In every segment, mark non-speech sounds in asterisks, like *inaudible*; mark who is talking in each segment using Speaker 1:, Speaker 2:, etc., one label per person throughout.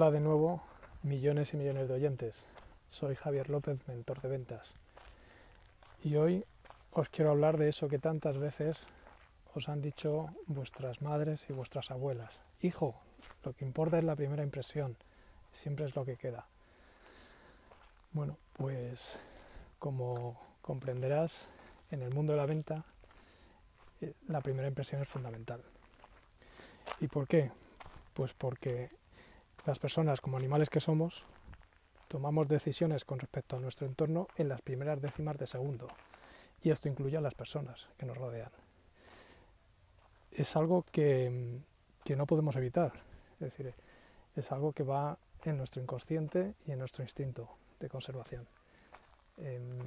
Speaker 1: Hola de nuevo, millones y millones de oyentes. Soy Javier López, mentor de ventas. Y hoy os quiero hablar de eso que tantas veces os han dicho vuestras madres y vuestras abuelas. Hijo, lo que importa es la primera impresión, siempre es lo que queda. Bueno, pues como comprenderás, en el mundo de la venta eh, la primera impresión es fundamental. ¿Y por qué? Pues porque las personas, como animales que somos, tomamos decisiones con respecto a nuestro entorno en las primeras décimas de segundo. Y esto incluye a las personas que nos rodean. Es algo que, no podemos evitar. Es decir, es algo que va en nuestro inconsciente y en nuestro instinto de conservación. Em,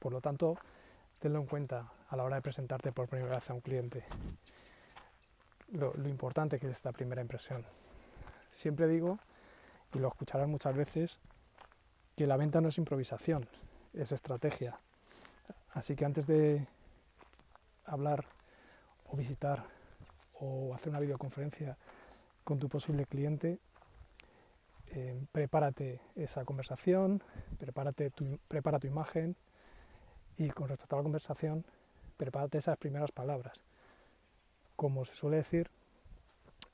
Speaker 1: por lo tanto, tenlo en cuenta a la hora de presentarte por primera vez a un cliente. Lo importante que es esta primera impresión. Siempre digo, y lo escucharás muchas veces, que la venta no es improvisación, es estrategia. Así que antes de hablar o visitar o hacer una videoconferencia con tu posible cliente, eh, prepárate esa conversación, prepárate tu, prepara tu imagen y con respecto a la conversación, prepárate esas primeras palabras. Como se suele decir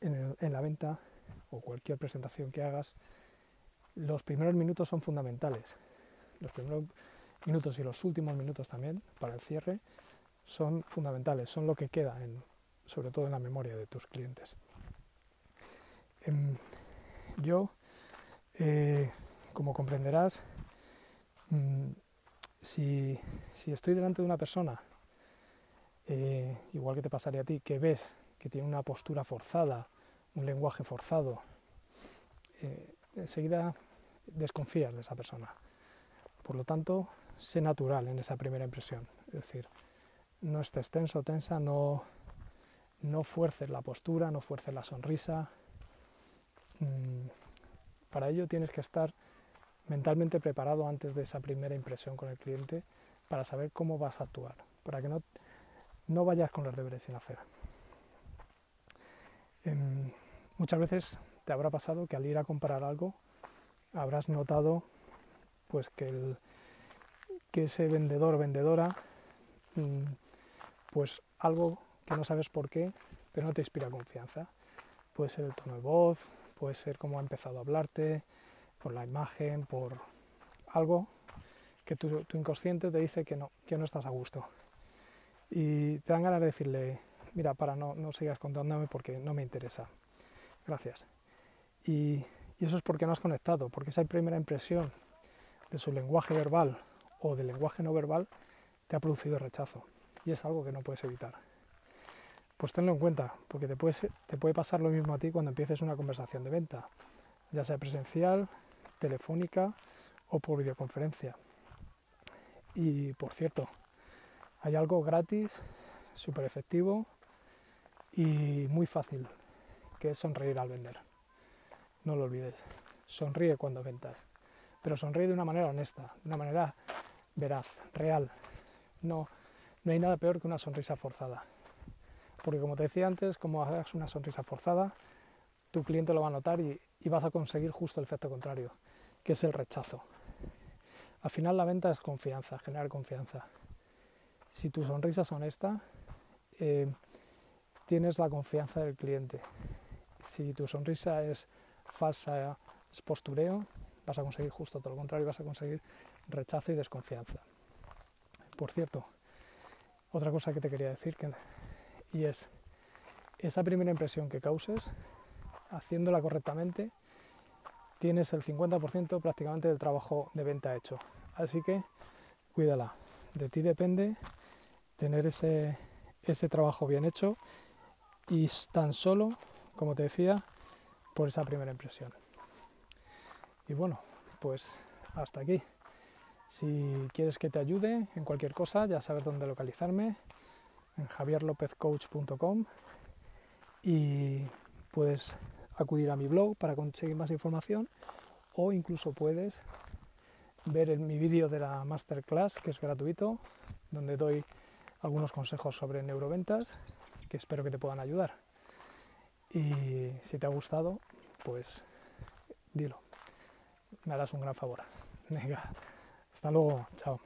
Speaker 1: en la venta, o cualquier presentación que hagas, los primeros minutos son fundamentales. Los primeros minutos y los últimos minutos también para el cierre son fundamentales, son lo que queda, en, sobre todo en la memoria de tus clientes. Em, yo, eh, como comprenderás, mm, si, estoy delante de una persona, eh, igual que te pasaría a ti, que ves que tiene una postura forzada, un lenguaje forzado, eh, enseguida desconfías de esa persona. Por lo tanto, sé natural en esa primera impresión. Es decir, no estés tenso o tensa, no, no fuerces la postura, no fuerces la sonrisa. Mm, para ello tienes que estar mentalmente preparado antes de esa primera impresión con el cliente para saber cómo vas a actuar, para que no, no vayas con los deberes sin hacer. Em, muchas veces te habrá pasado que al ir a comprar algo habrás notado pues que, ese vendedor vendedora mm, pues algo que no sabes por qué pero no te inspira confianza puede ser el tono de voz puede ser cómo ha empezado a hablarte por la imagen por algo que tu, tu inconsciente te dice que no que no estás a gusto y te dan ganas de decirle mira, para, no, no sigas contándome porque no me interesa. Gracias. Y, eso es porque no has conectado, porque esa primera impresión de su lenguaje verbal o del lenguaje no verbal te ha producido rechazo. Y es algo que no puedes evitar. Pues tenlo en cuenta, porque te, te puede pasar lo mismo a ti cuando empieces una conversación de venta, ya sea presencial, telefónica o por videoconferencia. Y por cierto, hay algo gratis, súper efectivo, y muy fácil, que es sonreír al vender. No lo olvides. Sonríe cuando ventas, pero sonríe de una manera honesta, de una manera veraz, real. No, no hay nada peor que una sonrisa forzada. Porque como te decía antes, como hagas una sonrisa forzada, tu cliente lo va a notar y, vas a conseguir justo el efecto contrario, que es el rechazo. Al final la venta es confianza, generar confianza. Si tu sonrisa es honesta, eh, tienes la confianza del cliente. Si tu sonrisa es falsa, postureo, vas a conseguir justo todo lo contrario, vas a conseguir rechazo y desconfianza. Por cierto, otra cosa que te quería decir, que, y es esa primera impresión que causes, haciéndola correctamente, tienes el 50% prácticamente del trabajo de venta hecho. Así que cuídala. De ti depende tener ese, ese trabajo bien hecho y tan solo, como te decía, por esa primera impresión. Y bueno, pues hasta aquí. Si quieres que te ayude en cualquier cosa, ya sabes dónde localizarme, en javierlopezcoach.com y puedes acudir a mi blog para conseguir más información o incluso puedes ver mi vídeo de la masterclass que es gratuito, donde doy algunos consejos sobre neuroventas que espero que te puedan ayudar. Y si te ha gustado, pues dilo. Me harás un gran favor. *laughs* Venga, hasta luego, chao.